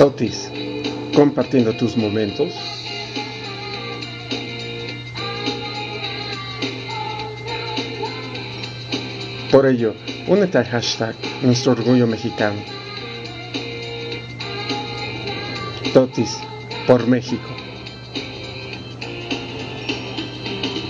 Totis, compartiendo tus momentos. Por ello, únete al hashtag Nuestro Orgullo Mexicano. Totis, por México.